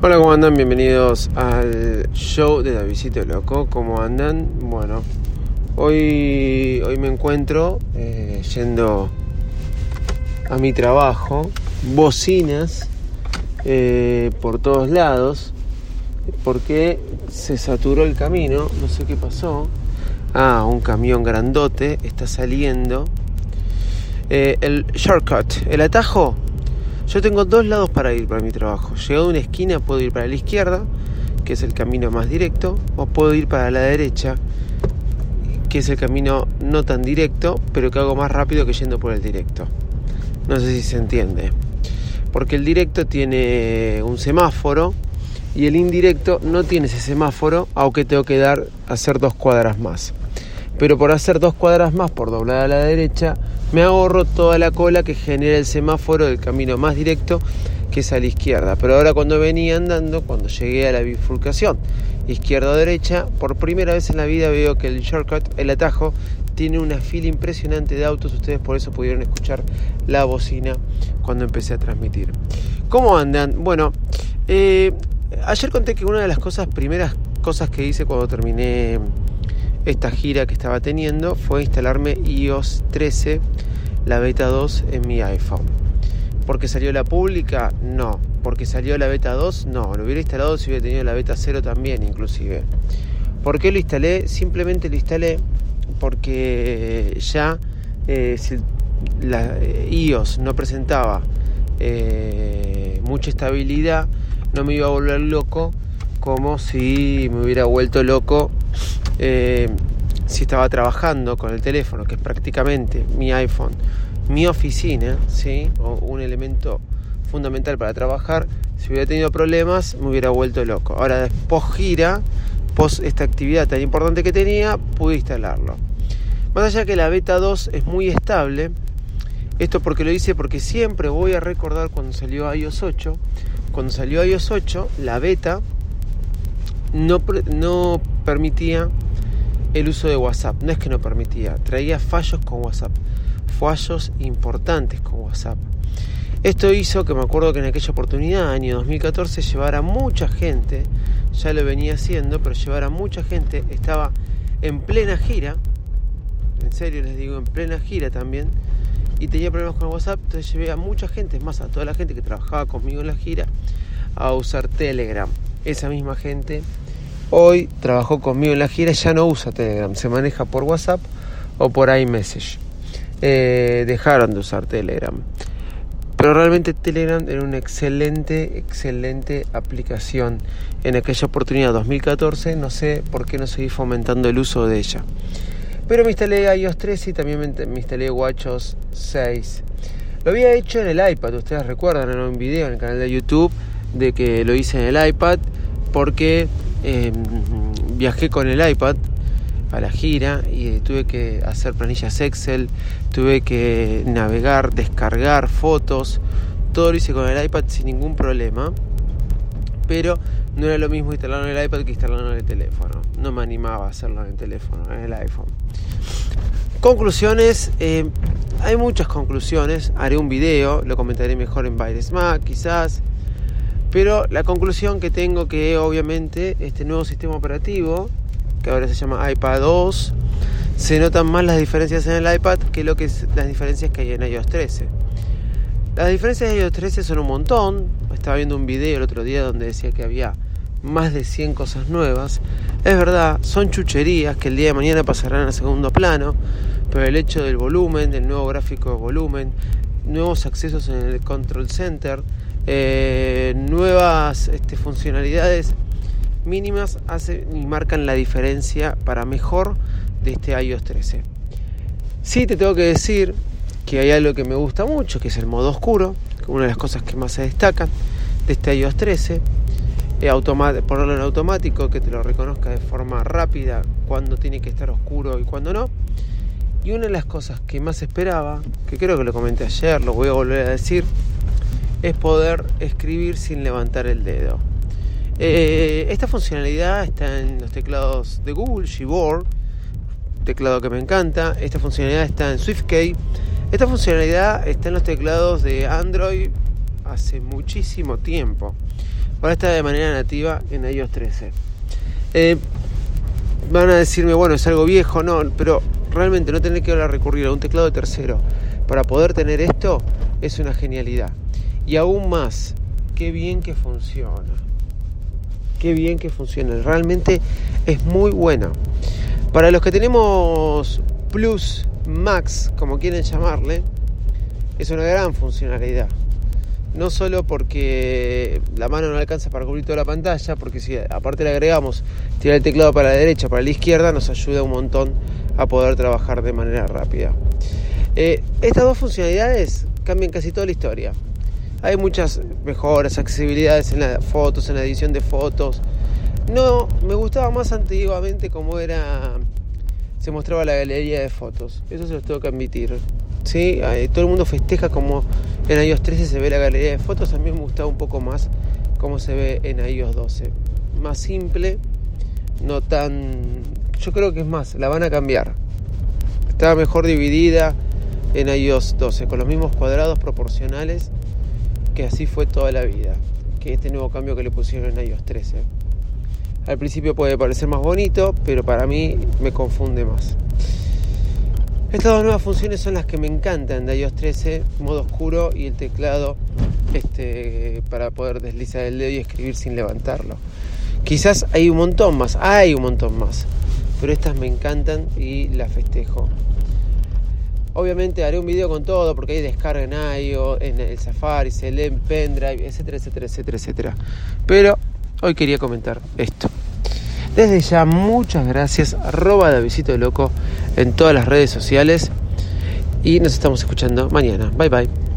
Hola, ¿cómo andan? Bienvenidos al show de Davidito Loco. ¿Cómo andan? Bueno, hoy, hoy me encuentro eh, yendo a mi trabajo, bocinas eh, por todos lados, porque se saturó el camino, no sé qué pasó. Ah, un camión grandote está saliendo. Eh, el shortcut, el atajo yo tengo dos lados para ir para mi trabajo. Llegado a una esquina puedo ir para la izquierda, que es el camino más directo, o puedo ir para la derecha, que es el camino no tan directo, pero que hago más rápido que yendo por el directo. No sé si se entiende. Porque el directo tiene un semáforo y el indirecto no tiene ese semáforo, aunque tengo que dar hacer dos cuadras más. Pero por hacer dos cuadras más por doblar a la derecha, me ahorro toda la cola que genera el semáforo del camino más directo que es a la izquierda. Pero ahora cuando venía andando, cuando llegué a la bifurcación izquierda o derecha, por primera vez en la vida veo que el shortcut, el atajo, tiene una fila impresionante de autos. Ustedes por eso pudieron escuchar la bocina cuando empecé a transmitir. ¿Cómo andan? Bueno, eh, ayer conté que una de las cosas, primeras cosas que hice cuando terminé esta gira que estaba teniendo fue instalarme iOS 13, la beta 2 en mi iPhone. ¿Porque salió la pública? No. ¿Porque salió la beta 2? No. Lo hubiera instalado si hubiera tenido la beta 0 también, inclusive. ¿Por qué lo instalé? Simplemente lo instalé porque ya eh, si la eh, iOS no presentaba eh, mucha estabilidad, no me iba a volver loco como si me hubiera vuelto loco eh, si estaba trabajando con el teléfono, que es prácticamente mi iPhone, mi oficina, ¿sí? un elemento fundamental para trabajar, si hubiera tenido problemas me hubiera vuelto loco. Ahora, después gira, post esta actividad tan importante que tenía, pude instalarlo. Más allá que la beta 2 es muy estable, esto porque lo hice porque siempre voy a recordar cuando salió iOS 8, cuando salió iOS 8, la beta no, no permitía el uso de WhatsApp. No es que no permitía, traía fallos con WhatsApp. Fallos importantes con WhatsApp. Esto hizo que me acuerdo que en aquella oportunidad, año 2014, llevara mucha gente, ya lo venía haciendo, pero llevara mucha gente, estaba en plena gira, en serio les digo, en plena gira también, y tenía problemas con WhatsApp, entonces llevé a mucha gente, más, a toda la gente que trabajaba conmigo en la gira, a usar Telegram. Esa misma gente hoy trabajó conmigo en la gira, ya no usa Telegram, se maneja por WhatsApp o por iMessage. Eh, dejaron de usar Telegram. Pero realmente Telegram era una excelente, excelente aplicación en aquella oportunidad 2014. No sé por qué no seguí fomentando el uso de ella. Pero me instalé iOS 13 y también me instalé WatchOS 6. Lo había hecho en el iPad, ustedes recuerdan en un video en el canal de YouTube de que lo hice en el iPad porque Em, viajé con el iPad a la gira y tuve que hacer planillas Excel, tuve que navegar, descargar fotos, todo lo hice con el iPad sin ningún problema, pero no era lo mismo instalarlo en el iPad que instalarlo en el teléfono, no me animaba a hacerlo en el teléfono, en el iPhone. Conclusiones, em, hay muchas conclusiones, haré un video, lo comentaré mejor en Baires Mac quizás, pero la conclusión que tengo que obviamente este nuevo sistema operativo, que ahora se llama iPad 2, se notan más las diferencias en el iPad que lo que las diferencias que hay en iOS 13. Las diferencias de iOS 13 son un montón. Estaba viendo un video el otro día donde decía que había más de 100 cosas nuevas. Es verdad, son chucherías que el día de mañana pasarán a segundo plano, pero el hecho del volumen, del nuevo gráfico de volumen, nuevos accesos en el control center, eh, nuevas este, funcionalidades mínimas hacen y marcan la diferencia para mejor de este iOS 13. Sí te tengo que decir que hay algo que me gusta mucho, que es el modo oscuro, una de las cosas que más se destacan de este iOS 13. Eh, ponerlo en automático, que te lo reconozca de forma rápida cuando tiene que estar oscuro y cuando no. Y una de las cosas que más esperaba, que creo que lo comenté ayer, lo voy a volver a decir, es poder escribir sin levantar el dedo. Eh, esta funcionalidad está en los teclados de Google, Gboard, teclado que me encanta. Esta funcionalidad está en SwiftKey. Esta funcionalidad está en los teclados de Android, hace muchísimo tiempo. Ahora está de manera nativa en iOS 13. Eh, van a decirme, bueno, es algo viejo, no, pero realmente no tener que recurrir a un teclado de tercero para poder tener esto es una genialidad. Y aún más, qué bien que funciona. Qué bien que funciona. Realmente es muy buena. Para los que tenemos Plus, Max, como quieren llamarle, es una gran funcionalidad. No solo porque la mano no alcanza para cubrir toda la pantalla, porque si aparte le agregamos tirar el teclado para la derecha, para la izquierda, nos ayuda un montón a poder trabajar de manera rápida. Eh, estas dos funcionalidades cambian casi toda la historia. Hay muchas mejoras, accesibilidades en las fotos, en la edición de fotos. No, me gustaba más antiguamente como era se mostraba la galería de fotos. Eso se los tengo que admitir. ¿Sí? Todo el mundo festeja como en iOS 13 se ve la galería de fotos. A mí me gustaba un poco más como se ve en iOS 12. Más simple, no tan... Yo creo que es más, la van a cambiar. Estaba mejor dividida en iOS 12, con los mismos cuadrados proporcionales que así fue toda la vida. Que este nuevo cambio que le pusieron en iOS 13. Al principio puede parecer más bonito, pero para mí me confunde más. Estas dos nuevas funciones son las que me encantan de iOS 13, modo oscuro y el teclado este, para poder deslizar el dedo y escribir sin levantarlo. Quizás hay un montón más, hay un montón más, pero estas me encantan y las festejo. Obviamente haré un video con todo porque hay descarga en iOS, en el Safari, en Pendrive, etcétera, etcétera, etcétera, etcétera. Pero hoy quería comentar esto. Desde ya, muchas gracias. Arroba Davidito Loco en todas las redes sociales. Y nos estamos escuchando mañana. Bye bye.